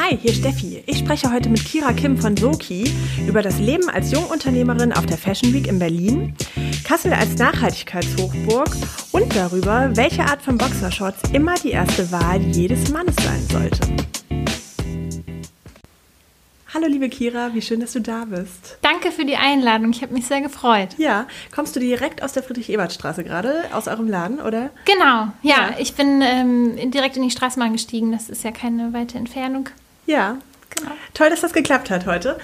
Hi, hier Steffi. Ich spreche heute mit Kira Kim von Soki über das Leben als Jungunternehmerin auf der Fashion Week in Berlin, Kassel als Nachhaltigkeitshochburg und darüber, welche Art von Boxershorts immer die erste Wahl jedes Mannes sein sollte. Hallo liebe Kira, wie schön, dass du da bist. Danke für die Einladung, ich habe mich sehr gefreut. Ja, kommst du direkt aus der Friedrich-Ebert-Straße gerade, aus eurem Laden, oder? Genau, ja, ja. ich bin ähm, direkt in die Straßenbahn gestiegen, das ist ja keine weite Entfernung. Ja, genau. Toll, dass das geklappt hat heute.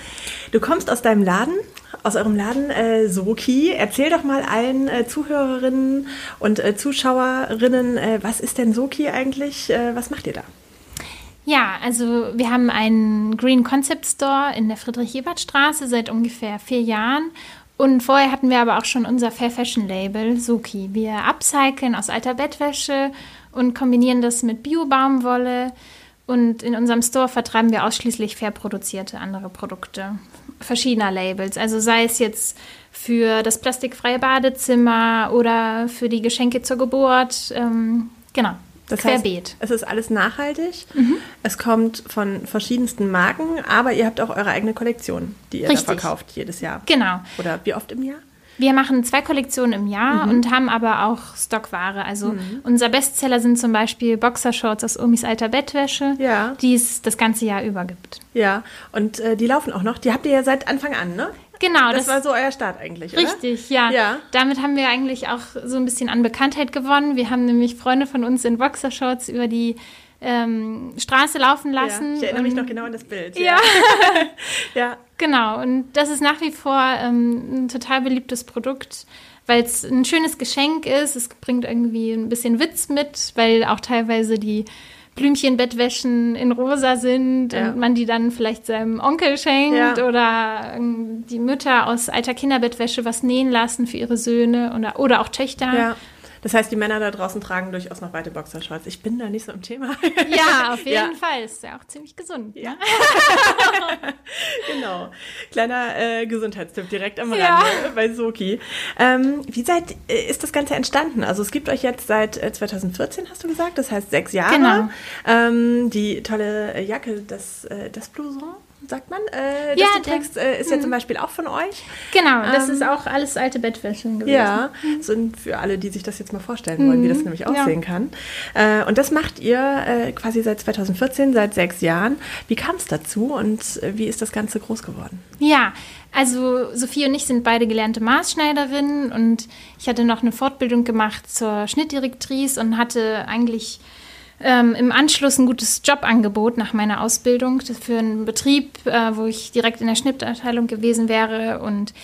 Du kommst aus deinem Laden, aus eurem Laden äh, Soki. Erzähl doch mal allen äh, Zuhörerinnen und äh, Zuschauerinnen, äh, was ist denn Soki eigentlich? Äh, was macht ihr da? Ja, also wir haben einen Green Concept Store in der Friedrich-Ebert-Straße seit ungefähr vier Jahren. Und vorher hatten wir aber auch schon unser Fair Fashion Label, Suki. Wir upcyclen aus alter Bettwäsche und kombinieren das mit Bio-Baumwolle. Und in unserem Store vertreiben wir ausschließlich fair produzierte andere Produkte verschiedener Labels. Also sei es jetzt für das plastikfreie Badezimmer oder für die Geschenke zur Geburt. Ähm, genau. Das Querbeet. Heißt, es ist alles nachhaltig. Mhm. Es kommt von verschiedensten Marken, aber ihr habt auch eure eigene Kollektion, die ihr da verkauft jedes Jahr. Genau. Oder wie oft im Jahr? Wir machen zwei Kollektionen im Jahr mhm. und haben aber auch Stockware. Also mhm. unser Bestseller sind zum Beispiel Boxershorts aus Omis alter Bettwäsche, ja. die es das ganze Jahr über gibt. Ja, und äh, die laufen auch noch. Die habt ihr ja seit Anfang an, ne? Genau. Das, das, war so euer Start eigentlich, oder? Richtig, ja. ja. Damit haben wir eigentlich auch so ein bisschen an Bekanntheit gewonnen. Wir haben nämlich Freunde von uns in Boxershorts über die ähm, Straße laufen lassen. Ja, ich erinnere mich noch genau an das Bild. Ja. ja. Genau. Und das ist nach wie vor ähm, ein total beliebtes Produkt weil es ein schönes Geschenk ist. Es bringt irgendwie ein bisschen Witz mit, weil auch teilweise die Blümchenbettwäschen in rosa sind ja. und man die dann vielleicht seinem Onkel schenkt ja. oder ähm, die Mütter aus alter Kinderbettwäsche was nähen lassen für ihre Söhne oder, oder auch Töchter. Ja. Das heißt, die Männer da draußen tragen durchaus noch weite Boxershorts. Ich bin da nicht so im Thema. Ja, auf jeden ja. Fall. Ist ja auch ziemlich gesund. Ja. Ne? genau. Kleiner äh, Gesundheitstipp direkt am ja. Rande bei Soki. Ähm, wie seid, äh, ist das Ganze entstanden? Also es gibt euch jetzt seit äh, 2014, hast du gesagt, das heißt sechs Jahre. Genau. Ähm, die tolle Jacke, das, äh, das Blouson sagt man. Äh, ja, du trägst, äh, ist ja zum mhm. Beispiel auch von euch. Genau, das ähm, ist auch alles alte Bettwäsche gewesen. Ja, sind für alle, die sich das jetzt mal vorstellen wollen, mhm. wie das mhm. nämlich aussehen ja. kann. Äh, und das macht ihr äh, quasi seit 2014, seit sechs Jahren. Wie kam es dazu und äh, wie ist das Ganze groß geworden? Ja, also Sophie und ich sind beide gelernte Maßschneiderinnen und ich hatte noch eine Fortbildung gemacht zur Schnittdirektrice und hatte eigentlich ähm, im Anschluss ein gutes Jobangebot nach meiner Ausbildung für einen Betrieb, äh, wo ich direkt in der Schnittabteilung gewesen wäre. Und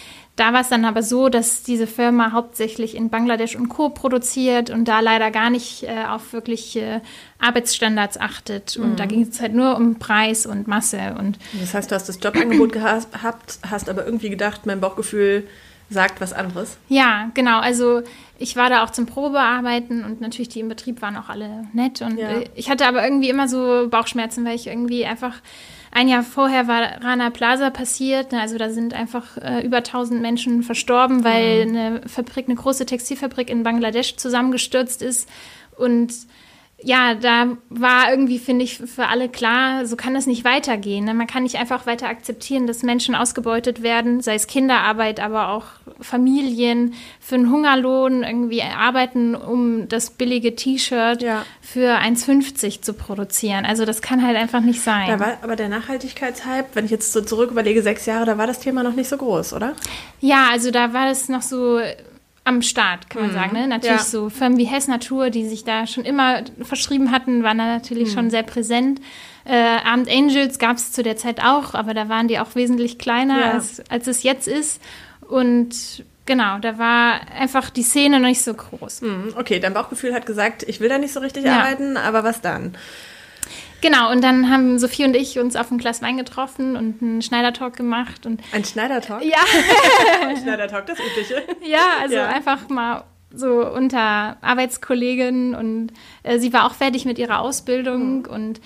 da war es dann aber so, dass diese Firma hauptsächlich in Bangladesch und Co. produziert und da leider gar nicht äh, auf wirkliche Arbeitsstandards achtet. Und mhm. da ging es halt nur um Preis und Masse. Und das heißt, du hast das Jobangebot gehabt, hast aber irgendwie gedacht, mein Bauchgefühl sagt was anderes. Ja, genau. Also ich war da auch zum Probearbeiten und natürlich die im Betrieb waren auch alle nett. Und ja. ich hatte aber irgendwie immer so Bauchschmerzen, weil ich irgendwie einfach ein Jahr vorher war Rana Plaza passiert. Also da sind einfach äh, über 1000 Menschen verstorben, weil mhm. eine Fabrik, eine große Textilfabrik in Bangladesch zusammengestürzt ist. Und ja, da war irgendwie, finde ich, für alle klar, so kann das nicht weitergehen. Ne? Man kann nicht einfach weiter akzeptieren, dass Menschen ausgebeutet werden, sei es Kinderarbeit, aber auch Familien für einen Hungerlohn irgendwie arbeiten, um das billige T-Shirt ja. für 1,50 zu produzieren. Also das kann halt einfach nicht sein. Da war aber der Nachhaltigkeitshype, wenn ich jetzt so zurück überlege, sechs Jahre, da war das Thema noch nicht so groß, oder? Ja, also da war es noch so am Start, kann man mhm. sagen. Ne? Natürlich ja. so Firmen wie Hess Natur, die sich da schon immer verschrieben hatten, waren da natürlich mhm. schon sehr präsent. Äh, Abend Angels gab es zu der Zeit auch, aber da waren die auch wesentlich kleiner, ja. als, als es jetzt ist. Und genau, da war einfach die Szene noch nicht so groß. Mhm. Okay, dein Bauchgefühl hat gesagt, ich will da nicht so richtig ja. arbeiten, aber was dann? Genau, und dann haben Sophie und ich uns auf ein Glas Wein getroffen und einen Schneidertalk gemacht. Und ein Schneidertalk? Ja. ein Schneidertalk, das Übliche. Ja, also ja. einfach mal so unter Arbeitskolleginnen und äh, sie war auch fertig mit ihrer Ausbildung mhm. und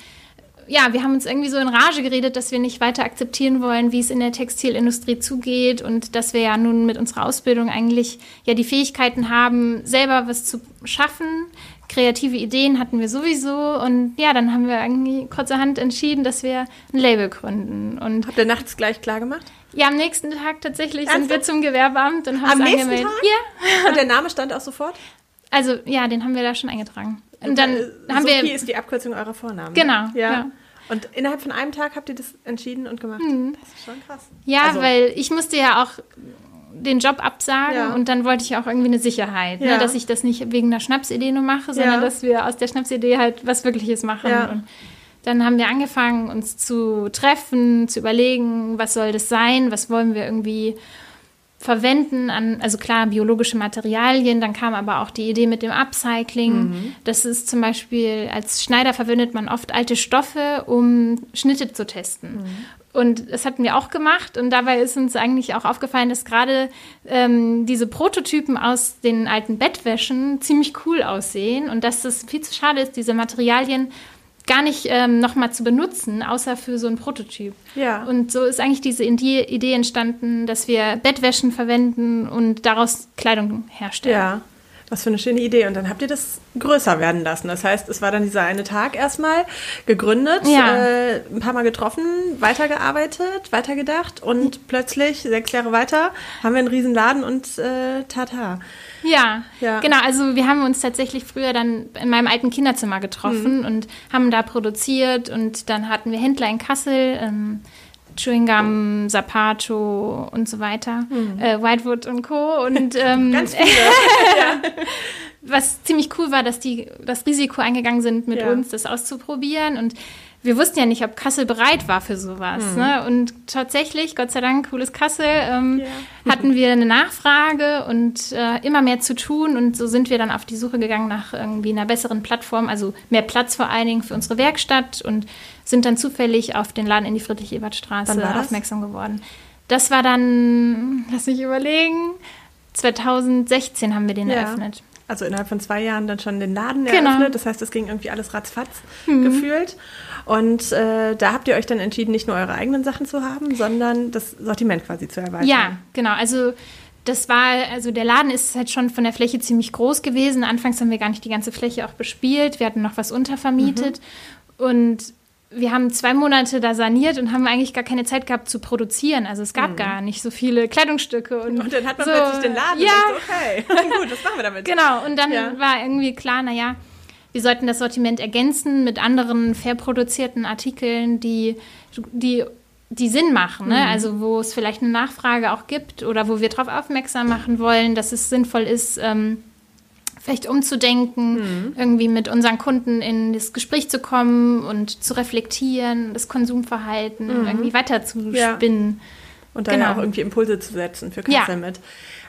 ja, wir haben uns irgendwie so in Rage geredet, dass wir nicht weiter akzeptieren wollen, wie es in der Textilindustrie zugeht und dass wir ja nun mit unserer Ausbildung eigentlich ja die Fähigkeiten haben, selber was zu schaffen, kreative Ideen hatten wir sowieso. Und ja, dann haben wir irgendwie kurzerhand entschieden, dass wir ein Label gründen. Und Habt ihr nachts gleich klar gemacht? Ja, am nächsten Tag tatsächlich Ernsthaft? sind wir zum Gewerbeamt und haben am es angemeldet. Tag? Ja. Und der Name stand auch sofort? Also ja, den haben wir da schon eingetragen. Und dann äh, haben Sophie wir. ist die Abkürzung eurer Vornamen. Genau. Ja. ja. Und innerhalb von einem Tag habt ihr das entschieden und gemacht. Mhm. Das ist schon krass. Ja, also. weil ich musste ja auch den Job absagen ja. und dann wollte ich auch irgendwie eine Sicherheit, ne, ja. ne, dass ich das nicht wegen einer Schnapsidee nur mache, sondern ja. dass wir aus der Schnapsidee halt was Wirkliches machen. Und dann haben wir angefangen, uns zu treffen, zu überlegen, was soll das sein, was wollen wir irgendwie verwenden an, also klar, biologische Materialien, dann kam aber auch die Idee mit dem Upcycling. Mhm. Das ist zum Beispiel, als Schneider verwendet man oft alte Stoffe, um Schnitte zu testen. Mhm. Und das hatten wir auch gemacht und dabei ist uns eigentlich auch aufgefallen, dass gerade ähm, diese Prototypen aus den alten Bettwäschen ziemlich cool aussehen und dass es viel zu schade ist, diese Materialien gar nicht ähm, nochmal zu benutzen, außer für so ein Prototyp. Ja. Und so ist eigentlich diese Idee entstanden, dass wir Bettwäschen verwenden und daraus Kleidung herstellen. Ja. Was für eine schöne Idee. Und dann habt ihr das größer werden lassen. Das heißt, es war dann dieser eine Tag erstmal gegründet, ja. äh, ein paar Mal getroffen, weitergearbeitet, weitergedacht und plötzlich, sechs Jahre weiter, haben wir einen riesen Laden und äh, tata. Ja, ja, genau. Also wir haben uns tatsächlich früher dann in meinem alten Kinderzimmer getroffen mhm. und haben da produziert und dann hatten wir Händler in Kassel. Ähm, Chewing Gum, Zapato und so weiter, mhm. äh, Whitewood und Co. Und ähm, ganz viele. ja. Was ziemlich cool war, dass die das Risiko eingegangen sind, mit ja. uns das auszuprobieren und wir wussten ja nicht, ob Kassel bereit war für sowas. Mhm. Ne? Und tatsächlich, Gott sei Dank, cooles Kassel, ähm, yeah. hatten wir eine Nachfrage und äh, immer mehr zu tun. Und so sind wir dann auf die Suche gegangen nach irgendwie einer besseren Plattform, also mehr Platz vor allen Dingen für unsere Werkstatt und sind dann zufällig auf den Laden in die Friedrich-Ebert-Straße aufmerksam geworden. Das war dann, lass mich überlegen, 2016 haben wir den ja. eröffnet. Also innerhalb von zwei Jahren dann schon den Laden genau. eröffnet. Das heißt, es ging irgendwie alles ratzfatz mhm. gefühlt. Und äh, da habt ihr euch dann entschieden, nicht nur eure eigenen Sachen zu haben, sondern das Sortiment quasi zu erweitern. Ja, genau. Also das war, also der Laden ist halt schon von der Fläche ziemlich groß gewesen. Anfangs haben wir gar nicht die ganze Fläche auch bespielt. Wir hatten noch was untervermietet. Mhm. Und wir haben zwei Monate da saniert und haben eigentlich gar keine Zeit gehabt zu produzieren. Also es gab mhm. gar nicht so viele Kleidungsstücke. Und, und dann hat man so, plötzlich den Laden ja. und dachte, okay, gut, was machen wir damit? Genau, und dann ja. war irgendwie klar, naja, wir sollten das Sortiment ergänzen mit anderen fair produzierten Artikeln, die, die, die Sinn machen. Ne? Mhm. Also wo es vielleicht eine Nachfrage auch gibt oder wo wir darauf aufmerksam machen wollen, dass es sinnvoll ist, ähm, vielleicht umzudenken, mhm. irgendwie mit unseren Kunden in das Gespräch zu kommen und zu reflektieren, das Konsumverhalten mhm. irgendwie weiterzuspinnen. Ja. Und dann genau. auch irgendwie Impulse zu setzen für Kassel ja. mit.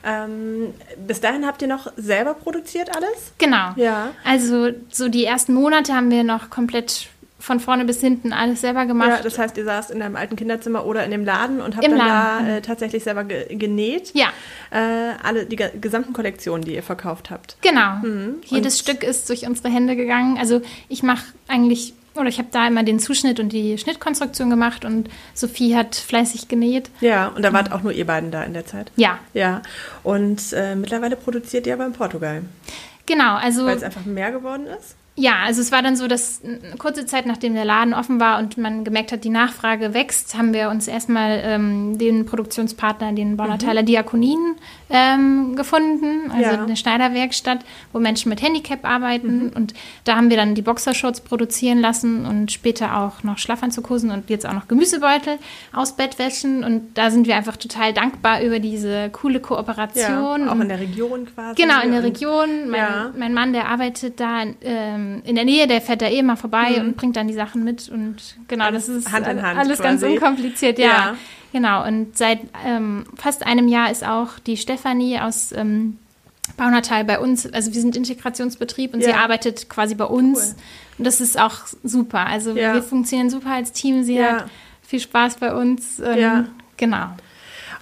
Ähm, bis dahin habt ihr noch selber produziert alles? Genau. Ja. Also so die ersten Monate haben wir noch komplett von vorne bis hinten alles selber gemacht. Ja, das heißt, ihr saßt in deinem alten Kinderzimmer oder in dem Laden und habt Im dann Laden. da äh, tatsächlich selber ge genäht. Ja. Äh, alle die gesamten Kollektionen, die ihr verkauft habt. Genau. Mhm. Jedes und Stück ist durch unsere Hände gegangen. Also ich mache eigentlich oder ich habe da immer den Zuschnitt und die Schnittkonstruktion gemacht und Sophie hat fleißig genäht. Ja, und da wart auch nur ihr beiden da in der Zeit. Ja. Ja. Und äh, mittlerweile produziert ihr aber in Portugal. Genau, also. Weil es einfach mehr geworden ist? Ja, also es war dann so, dass kurze Zeit nachdem der Laden offen war und man gemerkt hat, die Nachfrage wächst, haben wir uns erstmal ähm, den Produktionspartner, den Bonnerteiler mhm. Diakonien, ähm, gefunden, also ja. eine Schneiderwerkstatt, wo Menschen mit Handicap arbeiten. Mhm. Und da haben wir dann die Boxershorts produzieren lassen und später auch noch Schlafanzughosen und jetzt auch noch Gemüsebeutel aus Bettwäschen. Und da sind wir einfach total dankbar über diese coole Kooperation. Ja, auch in der Region quasi. Genau, in der Region. Mein, ja. mein Mann, der arbeitet da ähm, in der Nähe, der fährt da eh mal vorbei mhm. und bringt dann die Sachen mit. Und genau, das ist Hand Hand alles quasi. ganz unkompliziert, ja. ja. Genau, und seit ähm, fast einem Jahr ist auch die Stefanie aus ähm, Baunatal bei uns, also wir sind Integrationsbetrieb und ja. sie arbeitet quasi bei uns. Cool. Und das ist auch super. Also ja. wir funktionieren super als Team. Sie hat viel Spaß bei uns. Ähm, ja. Genau.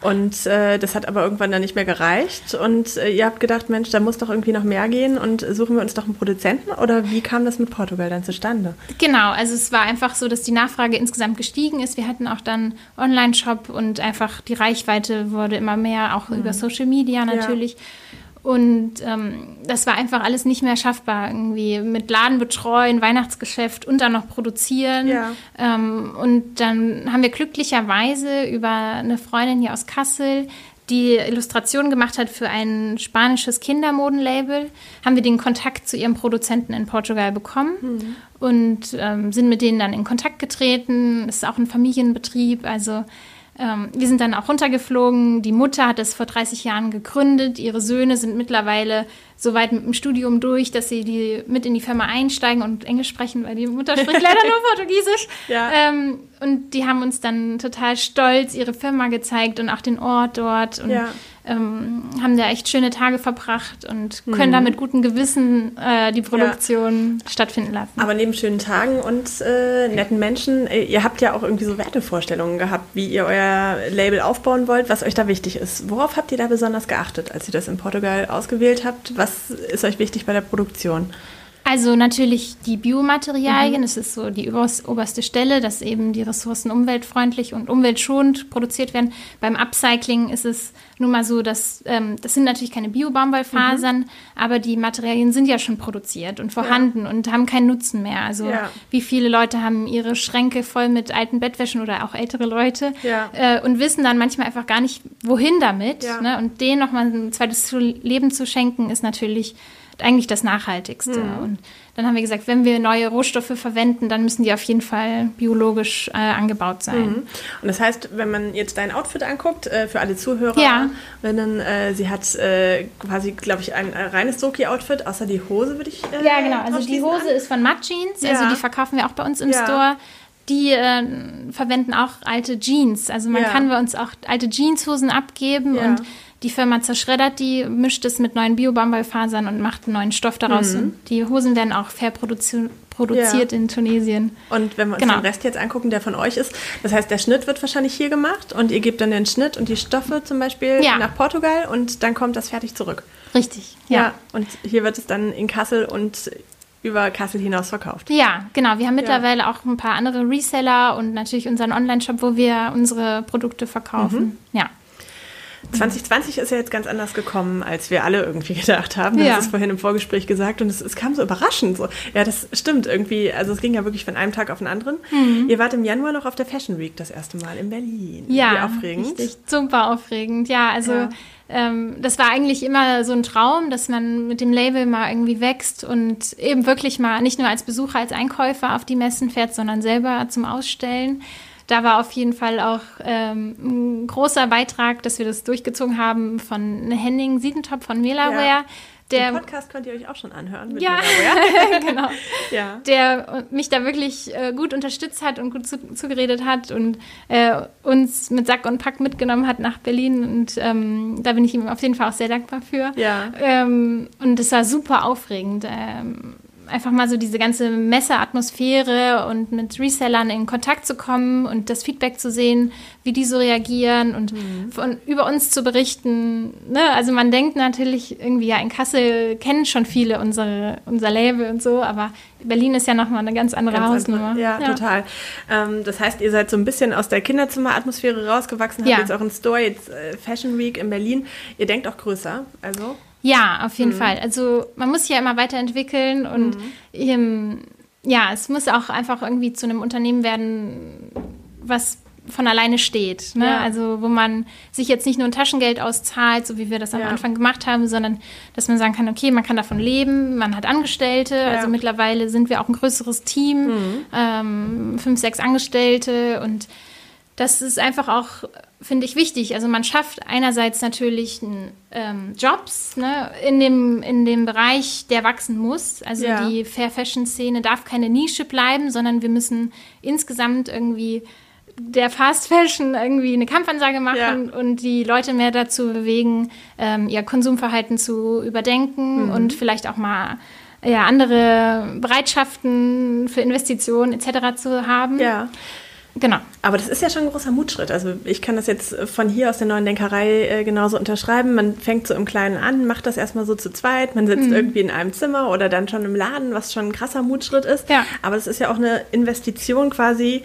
Und äh, das hat aber irgendwann dann nicht mehr gereicht. Und äh, ihr habt gedacht, Mensch, da muss doch irgendwie noch mehr gehen und suchen wir uns doch einen Produzenten? Oder wie kam das mit Portugal dann zustande? Genau, also es war einfach so, dass die Nachfrage insgesamt gestiegen ist. Wir hatten auch dann Online-Shop und einfach die Reichweite wurde immer mehr, auch mhm. über Social Media natürlich. Ja. Und ähm, das war einfach alles nicht mehr schaffbar. Irgendwie mit Laden betreuen, Weihnachtsgeschäft und dann noch produzieren. Ja. Ähm, und dann haben wir glücklicherweise über eine Freundin hier aus Kassel, die Illustration gemacht hat für ein spanisches Kindermodenlabel, haben wir den Kontakt zu ihrem Produzenten in Portugal bekommen mhm. und ähm, sind mit denen dann in Kontakt getreten. Es ist auch ein Familienbetrieb, also ähm, wir sind dann auch runtergeflogen. Die Mutter hat es vor 30 Jahren gegründet. Ihre Söhne sind mittlerweile so weit mit dem Studium durch, dass sie die mit in die Firma einsteigen und Englisch sprechen, weil die Mutter spricht leider nur Portugiesisch. Ja. Ähm, und die haben uns dann total stolz ihre Firma gezeigt und auch den Ort dort. Und ja ähm, haben da echt schöne Tage verbracht und können mhm. da mit gutem Gewissen äh, die Produktion ja. stattfinden lassen. Aber neben schönen Tagen und äh, netten Menschen, äh, ihr habt ja auch irgendwie so Wertevorstellungen gehabt, wie ihr euer Label aufbauen wollt, was euch da wichtig ist. Worauf habt ihr da besonders geachtet, als ihr das in Portugal ausgewählt habt? Was ist euch wichtig bei der Produktion? Also natürlich die Biomaterialien, mhm. es ist so die oberste Stelle, dass eben die Ressourcen umweltfreundlich und umweltschonend produziert werden. Beim Upcycling ist es nun mal so, dass ähm, das sind natürlich keine Bio-Baumwollfasern, mhm. aber die Materialien sind ja schon produziert und vorhanden ja. und haben keinen Nutzen mehr. Also ja. wie viele Leute haben ihre Schränke voll mit alten Bettwäschen oder auch ältere Leute ja. äh, und wissen dann manchmal einfach gar nicht, wohin damit. Ne? Und denen nochmal ein zweites Leben zu schenken, ist natürlich eigentlich das Nachhaltigste. Mhm. Und dann haben wir gesagt, wenn wir neue Rohstoffe verwenden, dann müssen die auf jeden Fall biologisch äh, angebaut sein. Mhm. Und das heißt, wenn man jetzt dein Outfit anguckt, äh, für alle Zuhörer, ja. wenn dann, äh, sie hat äh, quasi, glaube ich, ein reines Soki-Outfit, außer die Hose würde ich. Äh, ja, genau. Also die Hose an. ist von Matt Jeans, ja. also die verkaufen wir auch bei uns im ja. Store die äh, verwenden auch alte Jeans. Also man ja. kann bei uns auch alte Jeanshosen abgeben ja. und die Firma zerschreddert die, mischt es mit neuen Bio-Bambal-Fasern und macht einen neuen Stoff daraus. Mhm. Und die Hosen werden auch fair produzi produziert ja. in Tunesien. Und wenn wir uns genau. den Rest jetzt angucken, der von euch ist, das heißt, der Schnitt wird wahrscheinlich hier gemacht und ihr gebt dann den Schnitt und die Stoffe zum Beispiel ja. nach Portugal und dann kommt das fertig zurück. Richtig, ja. ja. Und hier wird es dann in Kassel und über Kassel hinaus verkauft. Ja, genau. Wir haben mittlerweile auch ein paar andere Reseller und natürlich unseren Online-Shop, wo wir unsere Produkte verkaufen. Mhm. Ja. 2020 ist ja jetzt ganz anders gekommen, als wir alle irgendwie gedacht haben. Du ja. hast es vorhin im Vorgespräch gesagt und es, es, kam so überraschend. So. Ja, das stimmt irgendwie. Also es ging ja wirklich von einem Tag auf den anderen. Mhm. Ihr wart im Januar noch auf der Fashion Week das erste Mal in Berlin. Ja, Wie aufregend. Richtig, super aufregend. Ja, also ja. Ähm, das war eigentlich immer so ein Traum, dass man mit dem Label mal irgendwie wächst und eben wirklich mal nicht nur als Besucher, als Einkäufer auf die Messen fährt, sondern selber zum Ausstellen da war auf jeden Fall auch ähm, ein großer Beitrag, dass wir das durchgezogen haben von Henning Siedentop von Melaware. Ja. Der, Den Podcast könnt ihr euch auch schon anhören. ja, genau. ja. Der mich da wirklich äh, gut unterstützt hat und gut zu, zugeredet hat und äh, uns mit Sack und Pack mitgenommen hat nach Berlin. Und ähm, da bin ich ihm auf jeden Fall auch sehr dankbar für. Ja. Ähm, und es war super aufregend. Ähm, einfach mal so diese ganze Messeatmosphäre und mit Resellern in Kontakt zu kommen und das Feedback zu sehen, wie die so reagieren und mhm. von, über uns zu berichten. Ne? Also man denkt natürlich irgendwie, ja, in Kassel kennen schon viele unsere, unser Label und so, aber Berlin ist ja nochmal eine ganz andere ganz Hausnummer. Andere. Ja, ja, total. Ähm, das heißt, ihr seid so ein bisschen aus der Kinderzimmeratmosphäre rausgewachsen, habt ja. jetzt auch einen Store, jetzt äh, Fashion Week in Berlin. Ihr denkt auch größer, also? Ja, auf jeden mhm. Fall. Also man muss sich ja immer weiterentwickeln und mhm. ähm, ja, es muss auch einfach irgendwie zu einem Unternehmen werden, was von alleine steht. Ne? Ja. Also wo man sich jetzt nicht nur ein Taschengeld auszahlt, so wie wir das am ja. Anfang gemacht haben, sondern dass man sagen kann, okay, man kann davon leben, man hat Angestellte. Ja. Also mittlerweile sind wir auch ein größeres Team, mhm. ähm, fünf, sechs Angestellte und das ist einfach auch finde ich wichtig. Also man schafft einerseits natürlich ähm, Jobs ne, in, dem, in dem Bereich, der wachsen muss. Also ja. die Fair Fashion Szene darf keine Nische bleiben, sondern wir müssen insgesamt irgendwie der Fast Fashion irgendwie eine Kampfansage machen ja. und die Leute mehr dazu bewegen, ähm, ihr Konsumverhalten zu überdenken mhm. und vielleicht auch mal ja, andere Bereitschaften für Investitionen etc. zu haben. Ja. Genau. Aber das ist ja schon ein großer Mutschritt. Also ich kann das jetzt von hier aus der neuen Denkerei äh, genauso unterschreiben. Man fängt so im Kleinen an, macht das erstmal so zu zweit. Man sitzt mhm. irgendwie in einem Zimmer oder dann schon im Laden, was schon ein krasser Mutschritt ist. Ja. Aber das ist ja auch eine Investition quasi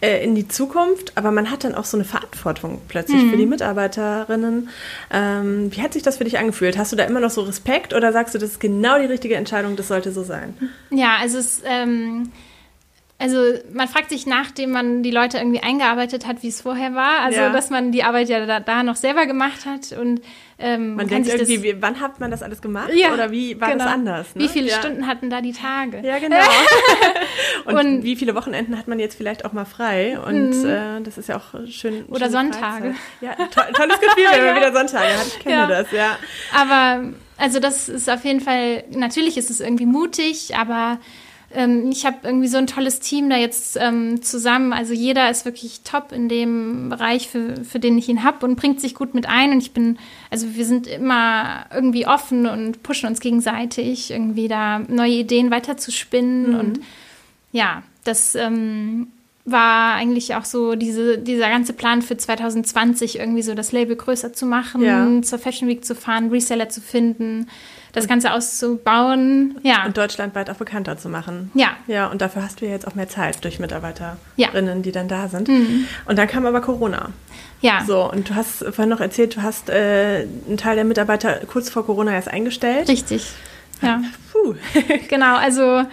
äh, in die Zukunft, aber man hat dann auch so eine Verantwortung plötzlich mhm. für die Mitarbeiterinnen. Ähm, wie hat sich das für dich angefühlt? Hast du da immer noch so Respekt oder sagst du, das ist genau die richtige Entscheidung, das sollte so sein? Ja, also es ähm also man fragt sich, nachdem man die Leute irgendwie eingearbeitet hat, wie es vorher war. Also ja. dass man die Arbeit ja da, da, noch selber gemacht hat und ähm, man denkt irgendwie, wie, wann hat man das alles gemacht? Ja, oder wie war genau. das anders? Ne? Wie viele ja. Stunden hatten da die Tage? Ja, genau. und, und, wie viele Wochenenden hat man jetzt vielleicht auch mal frei? Und mhm. äh, das ist ja auch schön. Oder Sonntage. Ja, to tolles Gefühl, wenn man wieder Sonntage hat. Ich kenne das, ja. Aber also das ist auf jeden Fall, natürlich ist es irgendwie mutig, aber ähm, ich habe irgendwie so ein tolles Team da jetzt ähm, zusammen. Also jeder ist wirklich top in dem Bereich, für, für den ich ihn habe und bringt sich gut mit ein. Und ich bin, also wir sind immer irgendwie offen und pushen uns gegenseitig, irgendwie da neue Ideen weiterzuspinnen. Mhm. Und ja, das ähm, war eigentlich auch so diese, dieser ganze Plan für 2020, irgendwie so das Label größer zu machen, ja. zur Fashion Week zu fahren, Reseller zu finden das Ganze auszubauen. Ja. Und deutschlandweit auch bekannter zu machen. Ja. Ja, und dafür hast du ja jetzt auch mehr Zeit durch Mitarbeiterinnen, ja. die dann da sind. Mhm. Und dann kam aber Corona. Ja. So, und du hast vorhin noch erzählt, du hast äh, einen Teil der Mitarbeiter kurz vor Corona erst eingestellt. Richtig. Ja. Puh. genau, also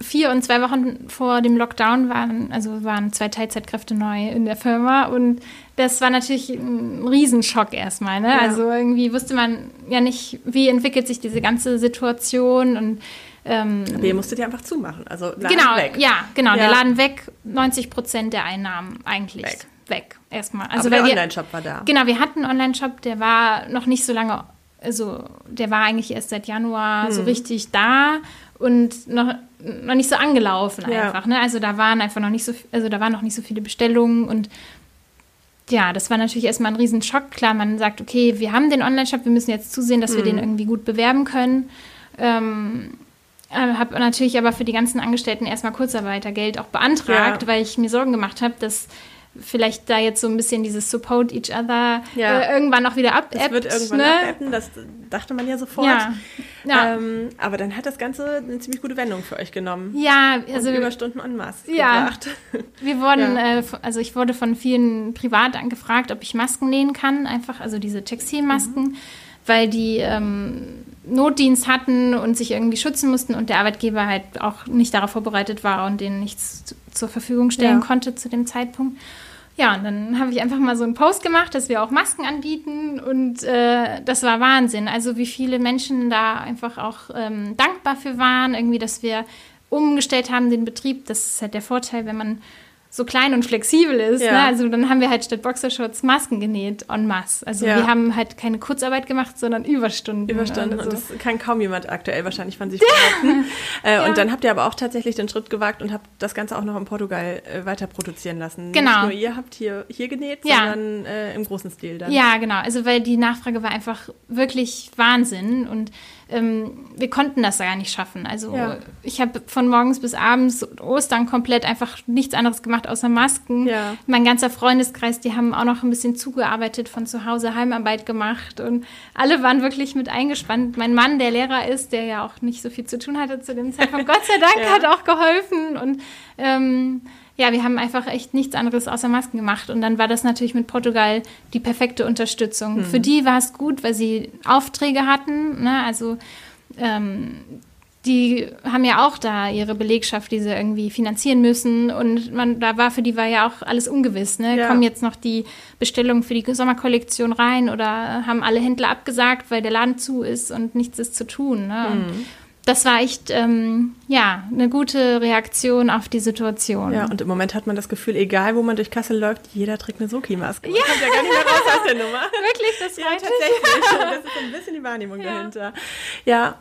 vier und zwei Wochen vor dem Lockdown waren, also waren zwei Teilzeitkräfte neu in der Firma und das war natürlich ein Riesenschock erstmal. Ne? Ja. Also irgendwie wusste man ja nicht, wie entwickelt sich diese ganze Situation und ähm, Aber ihr musstet ja einfach zumachen, also Laden genau, weg. Ja, genau, ja. der Laden weg, 90 Prozent der Einnahmen eigentlich weg, weg erstmal. Also Aber der Online-Shop war da. Genau, wir hatten einen Online-Shop, der war noch nicht so lange, also der war eigentlich erst seit Januar hm. so richtig da und noch, noch nicht so angelaufen einfach. Ja. Ne? Also da waren einfach noch nicht so, also da waren noch nicht so viele Bestellungen und ja, das war natürlich erstmal ein Riesenschock. Klar, man sagt, okay, wir haben den Online-Shop, wir müssen jetzt zusehen, dass mhm. wir den irgendwie gut bewerben können. Ähm, äh, habe natürlich aber für die ganzen Angestellten erstmal Kurzarbeitergeld auch beantragt, ja. weil ich mir Sorgen gemacht habe, dass vielleicht da jetzt so ein bisschen dieses Support each other ja. äh, irgendwann auch wieder abebbt. Das wird irgendwann ne? abebben, das dachte man ja sofort. Ja. Ja. Ähm, aber dann hat das Ganze eine ziemlich gute Wendung für euch genommen. Ja, also und Überstunden en masse ja, gebracht. Wir wurden, ja. äh, also ich wurde von vielen privat angefragt, ob ich Masken nähen kann, einfach, also diese Textilmasken, mhm. weil die ähm, Notdienst hatten und sich irgendwie schützen mussten und der Arbeitgeber halt auch nicht darauf vorbereitet war und denen nichts zur Verfügung stellen konnte zu dem Zeitpunkt. Ja, und dann habe ich einfach mal so einen Post gemacht, dass wir auch Masken anbieten und äh, das war Wahnsinn. Also wie viele Menschen da einfach auch ähm, dankbar für waren, irgendwie, dass wir umgestellt haben den Betrieb. Das ist halt der Vorteil, wenn man so klein und flexibel ist. Ja. Ne? Also dann haben wir halt statt Boxershorts Masken genäht en masse. Also ja. wir haben halt keine Kurzarbeit gemacht, sondern Überstunden. Überstunden. Und, so. das kann kaum jemand aktuell wahrscheinlich von sich behaupten. äh, ja. Und dann habt ihr aber auch tatsächlich den Schritt gewagt und habt das Ganze auch noch in Portugal äh, weiter produzieren lassen. Genau. Nicht nur ihr habt hier, hier genäht, sondern äh, im großen Stil dann. Ja, genau. Also weil die Nachfrage war einfach wirklich Wahnsinn und ähm, wir konnten das gar nicht schaffen. Also ja. ich habe von morgens bis abends Ostern komplett einfach nichts anderes gemacht außer Masken. Ja. Mein ganzer Freundeskreis, die haben auch noch ein bisschen zugearbeitet, von zu Hause Heimarbeit gemacht und alle waren wirklich mit eingespannt. Mein Mann, der Lehrer ist, der ja auch nicht so viel zu tun hatte zu dem Zeitpunkt, Gott sei Dank ja. hat auch geholfen und ähm, ja, wir haben einfach echt nichts anderes außer Masken gemacht. Und dann war das natürlich mit Portugal die perfekte Unterstützung. Mhm. Für die war es gut, weil sie Aufträge hatten. Ne? Also ähm, die haben ja auch da ihre Belegschaft, die sie irgendwie finanzieren müssen. Und man, da war für die war ja auch alles ungewiss. Ne? Ja. Kommen jetzt noch die Bestellungen für die Sommerkollektion rein oder haben alle Händler abgesagt, weil der Laden zu ist und nichts ist zu tun. Ne? Mhm das war echt, ähm, ja, eine gute Reaktion auf die Situation. Ja, und im Moment hat man das Gefühl, egal wo man durch Kassel läuft, jeder trägt eine Soki-Maske. Man ja. kommt ja gar nicht mehr raus aus der Nummer. Wirklich, das ja, tatsächlich. Das ist ein bisschen die Wahrnehmung ja. dahinter. Ja,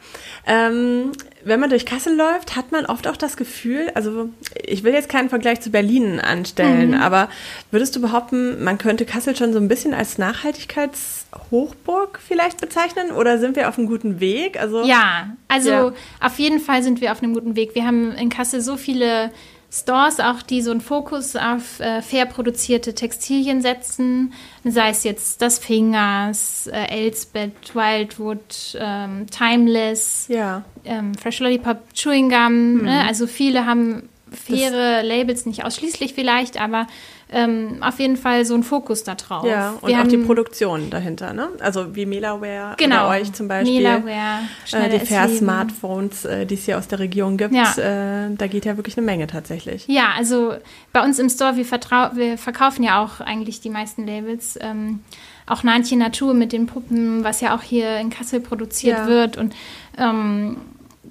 ähm, wenn man durch Kassel läuft, hat man oft auch das Gefühl, also ich will jetzt keinen Vergleich zu Berlin anstellen, mhm. aber würdest du behaupten, man könnte Kassel schon so ein bisschen als Nachhaltigkeitshochburg vielleicht bezeichnen oder sind wir auf einem guten Weg? Also, ja, also ja. auf jeden Fall sind wir auf einem guten Weg. Wir haben in Kassel so viele Stores auch, die so einen Fokus auf äh, fair produzierte Textilien setzen, sei es jetzt das Fingers, äh, Elsbeth, Wildwood, ähm, Timeless, ja. ähm, Fresh Lollipop, Chewing Gum. Mhm. Ne? Also viele haben faire Labels, nicht ausschließlich vielleicht, aber ähm, auf jeden Fall so ein Fokus da drauf. Ja, und Wir auch die Produktion dahinter, ne? Also wie Melaware genau, bei euch zum Beispiel. Melaware, äh, die Fair Smartphones, äh, die es hier aus der Region gibt. Ja. Äh, da geht ja wirklich eine Menge tatsächlich. Ja, also bei uns im Store, wir, wir verkaufen ja auch eigentlich die meisten Labels. Ähm, auch Nantje Natur mit den Puppen, was ja auch hier in Kassel produziert ja. wird. Und ähm,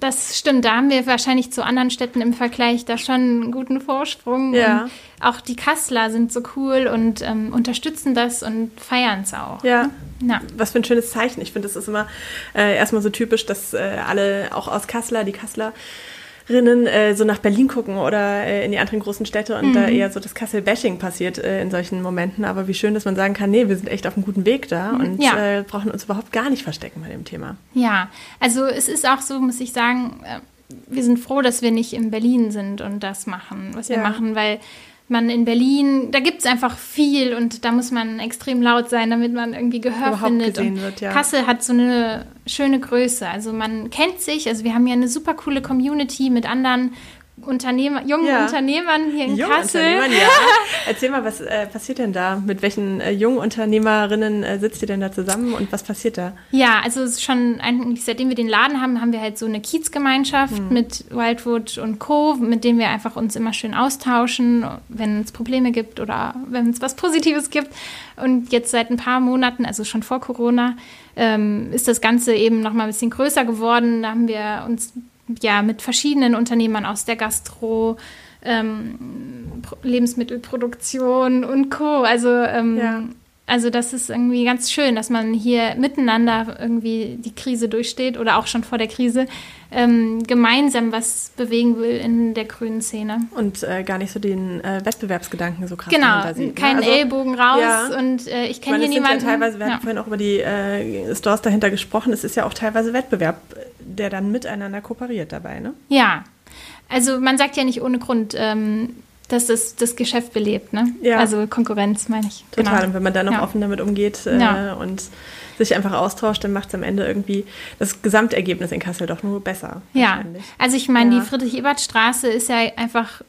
das stimmt, da haben wir wahrscheinlich zu anderen Städten im Vergleich da schon einen guten Vorsprung. Ja. Und auch die Kassler sind so cool und ähm, unterstützen das und feiern es auch. Ja. ja. Was für ein schönes Zeichen. Ich finde, das ist immer äh, erstmal so typisch, dass äh, alle auch aus Kassler, die Kassler, Rinnen äh, so nach Berlin gucken oder äh, in die anderen großen Städte und mhm. da eher so das Kassel-Bashing passiert äh, in solchen Momenten. Aber wie schön, dass man sagen kann, nee, wir sind echt auf einem guten Weg da mhm. und ja. Äh, brauchen uns überhaupt gar nicht verstecken bei dem Thema. Ja, also es ist auch so, muss ich sagen, äh, wir sind froh, dass wir nicht in Berlin sind und das machen, was wir ja. machen, weil man in Berlin, da gibt es einfach viel und da muss man extrem laut sein, damit man irgendwie Gehör Überhaupt findet. Gesehen wird, ja. Kassel hat so eine schöne Größe. Also man kennt sich, also wir haben ja eine super coole Community mit anderen Unternehmer, jungen ja. Unternehmern hier in Jung Kassel. ja. Erzähl mal, was äh, passiert denn da? Mit welchen äh, jungen Unternehmerinnen äh, sitzt ihr denn da zusammen und was passiert da? Ja, also schon eigentlich seitdem wir den Laden haben, haben wir halt so eine Kiezgemeinschaft hm. mit Wildwood und Co., mit denen wir einfach uns immer schön austauschen, wenn es Probleme gibt oder wenn es was Positives gibt. Und jetzt seit ein paar Monaten, also schon vor Corona, ähm, ist das Ganze eben noch mal ein bisschen größer geworden. Da haben wir uns ja, mit verschiedenen Unternehmern aus der Gastro, ähm, Lebensmittelproduktion und Co. Also, ähm, ja. Also das ist irgendwie ganz schön, dass man hier miteinander irgendwie die Krise durchsteht oder auch schon vor der Krise ähm, gemeinsam was bewegen will in der grünen Szene. Und äh, gar nicht so den äh, Wettbewerbsgedanken so krass Genau, sieht, ne? keinen also, Ellbogen raus ja. und äh, ich kenne hier niemanden. Ja teilweise, wir ja. hatten vorhin auch über die äh, Stores dahinter gesprochen, es ist ja auch teilweise Wettbewerb, der dann miteinander kooperiert dabei, ne? Ja, also man sagt ja nicht ohne Grund, ähm, dass das das Geschäft belebt, ne? Ja. Also Konkurrenz, meine ich. Total, genau. und wenn man dann noch ja. offen damit umgeht äh, ja. und sich einfach austauscht, dann macht es am Ende irgendwie das Gesamtergebnis in Kassel doch nur besser. Ja, also ich meine, die Friedrich-Ebert-Straße ist ja einfach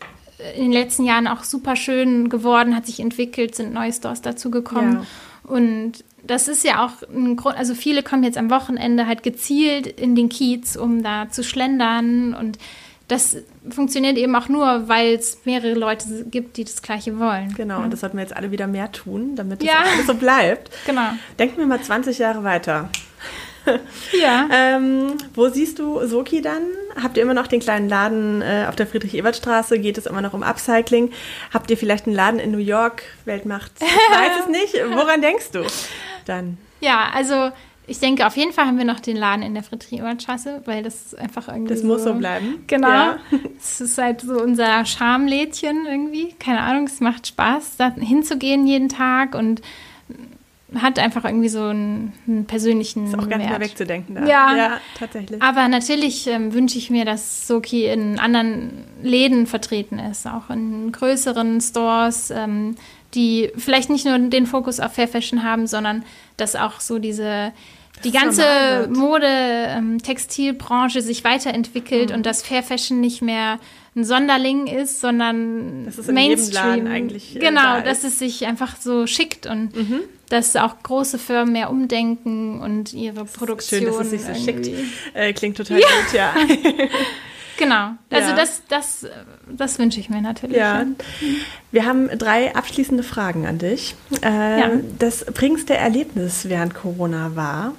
in den letzten Jahren auch super schön geworden, hat sich entwickelt, sind neue Stores dazugekommen. Und das ist ja auch ein Grund, also viele kommen jetzt am Wochenende halt gezielt in den Kiez, um da zu schlendern und das funktioniert eben auch nur, weil es mehrere Leute gibt, die das Gleiche wollen. Genau, ja. und das sollten wir jetzt alle wieder mehr tun, damit das ja. alles so bleibt. Genau. Denken wir mal 20 Jahre weiter. Ja. ähm, wo siehst du Soki dann? Habt ihr immer noch den kleinen Laden äh, auf der Friedrich-Ebert-Straße? Geht es immer noch um Upcycling? Habt ihr vielleicht einen Laden in New York? Weltmacht? Ich weiß es nicht. Woran denkst du dann? Ja, also ich denke, auf jeden Fall haben wir noch den Laden in der Friedrich-Ebert-Straße, weil das einfach irgendwie. Das so, muss so bleiben. Genau. Ja. Es ist halt so unser Schamlädchen irgendwie. Keine Ahnung, es macht Spaß, da hinzugehen jeden Tag und hat einfach irgendwie so einen, einen persönlichen. Ist auch gar nicht mehr wegzudenken da. Ja, ja tatsächlich. Aber natürlich ähm, wünsche ich mir, dass Soki in anderen Läden vertreten ist, auch in größeren Stores, ähm, die vielleicht nicht nur den Fokus auf Fair Fashion haben, sondern dass auch so diese die ganze Mode, ähm, Textilbranche sich weiterentwickelt mhm. und dass Fair Fashion nicht mehr ein Sonderling ist, sondern das ist Mainstream. eigentlich. Äh, genau, da dass es sich einfach so schickt und mhm. dass auch große Firmen mehr umdenken und ihre Produktion. Schön, dass es sich so schickt. Äh, klingt total ja. gut, ja. Genau. Also ja. das, das, das wünsche ich mir natürlich. Ja. Wir haben drei abschließende Fragen an dich. Äh, ja. Das prägendste Erlebnis während Corona war?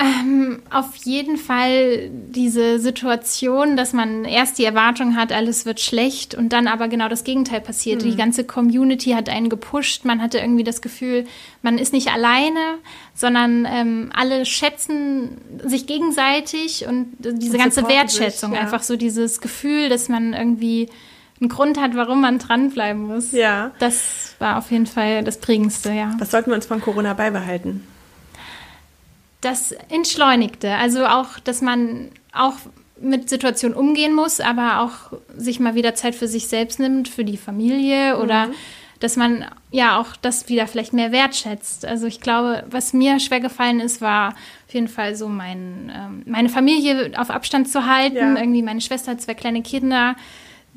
Ähm, auf jeden Fall diese Situation, dass man erst die Erwartung hat, alles wird schlecht und dann aber genau das Gegenteil passiert. Mhm. Die ganze Community hat einen gepusht. Man hatte irgendwie das Gefühl, man ist nicht alleine, sondern ähm, alle schätzen sich gegenseitig und diese und ganze Wertschätzung, sich, ja. einfach so dieses Gefühl, dass man irgendwie einen Grund hat, warum man dranbleiben muss. Ja. Das war auf jeden Fall das Prägendste, ja. Was sollten wir uns von Corona beibehalten? Das Entschleunigte. Also auch, dass man auch mit Situationen umgehen muss, aber auch sich mal wieder Zeit für sich selbst nimmt, für die Familie mhm. oder dass man ja auch das wieder vielleicht mehr wertschätzt. Also ich glaube, was mir schwer gefallen ist, war auf jeden Fall so mein, ähm, meine Familie auf Abstand zu halten. Ja. Irgendwie meine Schwester hat zwei kleine Kinder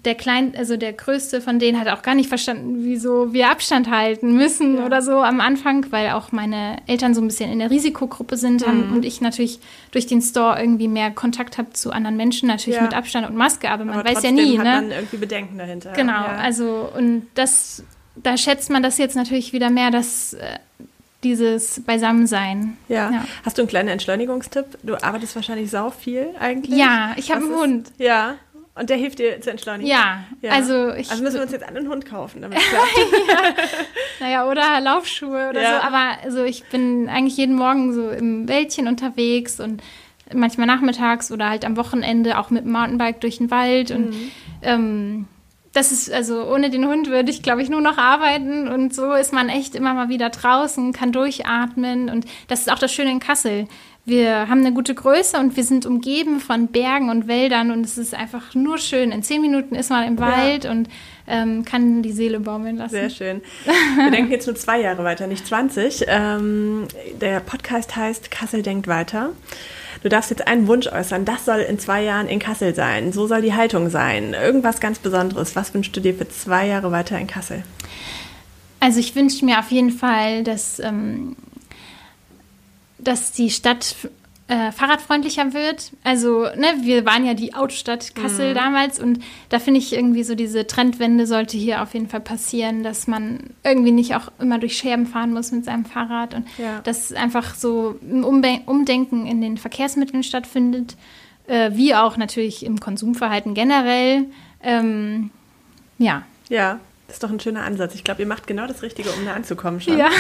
der klein, also der größte von denen hat auch gar nicht verstanden, wieso wir Abstand halten müssen ja. oder so am Anfang, weil auch meine Eltern so ein bisschen in der Risikogruppe sind mhm. und ich natürlich durch den Store irgendwie mehr Kontakt habe zu anderen Menschen, natürlich ja. mit Abstand und Maske, aber man aber weiß ja nie, hat ne? Man irgendwie Bedenken dahinter. Genau, ja. also und das, da schätzt man das jetzt natürlich wieder mehr, dass äh, dieses Beisammensein. Ja. ja. Hast du einen kleinen Entschleunigungstipp? Du arbeitest wahrscheinlich sau viel eigentlich. Ja, ich habe einen Hund. Ja. Und der hilft dir zu entschleunigen? Ja, ja. also ich... Also müssen wir uns jetzt einen Hund kaufen, damit es klappt. ja. Naja, oder Laufschuhe oder ja. so. Aber also ich bin eigentlich jeden Morgen so im Wäldchen unterwegs und manchmal nachmittags oder halt am Wochenende auch mit dem Mountainbike durch den Wald. Und mhm. ähm, das ist, also ohne den Hund würde ich, glaube ich, nur noch arbeiten. Und so ist man echt immer mal wieder draußen, kann durchatmen. Und das ist auch das Schöne in Kassel. Wir haben eine gute Größe und wir sind umgeben von Bergen und Wäldern und es ist einfach nur schön. In zehn Minuten ist man im Wald ja. und ähm, kann die Seele baumeln lassen. Sehr schön. Wir denken jetzt nur zwei Jahre weiter, nicht 20. Ähm, der Podcast heißt Kassel denkt weiter. Du darfst jetzt einen Wunsch äußern. Das soll in zwei Jahren in Kassel sein. So soll die Haltung sein. Irgendwas ganz Besonderes. Was wünschst du dir für zwei Jahre weiter in Kassel? Also ich wünsche mir auf jeden Fall, dass ähm, dass die Stadt äh, fahrradfreundlicher wird. Also, ne, wir waren ja die Autostadt Kassel mhm. damals und da finde ich irgendwie so diese Trendwende sollte hier auf jeden Fall passieren, dass man irgendwie nicht auch immer durch Scherben fahren muss mit seinem Fahrrad und ja. dass einfach so ein Umbe Umdenken in den Verkehrsmitteln stattfindet, äh, wie auch natürlich im Konsumverhalten generell. Ähm, ja. Ja, das ist doch ein schöner Ansatz. Ich glaube, ihr macht genau das Richtige, um da anzukommen schon. Ja.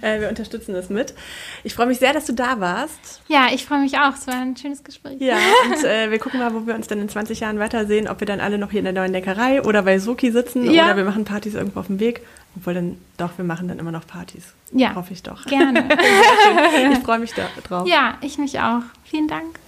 Äh, wir unterstützen das mit. Ich freue mich sehr, dass du da warst. Ja, ich freue mich auch. Es war ein schönes Gespräch. Ja, und äh, wir gucken mal, wo wir uns dann in 20 Jahren weitersehen. Ob wir dann alle noch hier in der neuen Deckerei oder bei Soki sitzen ja. oder wir machen Partys irgendwo auf dem Weg. Obwohl dann, doch, wir machen dann immer noch Partys. Ja. Hoffe ich doch. Gerne. ich freue mich da drauf. Ja, ich mich auch. Vielen Dank.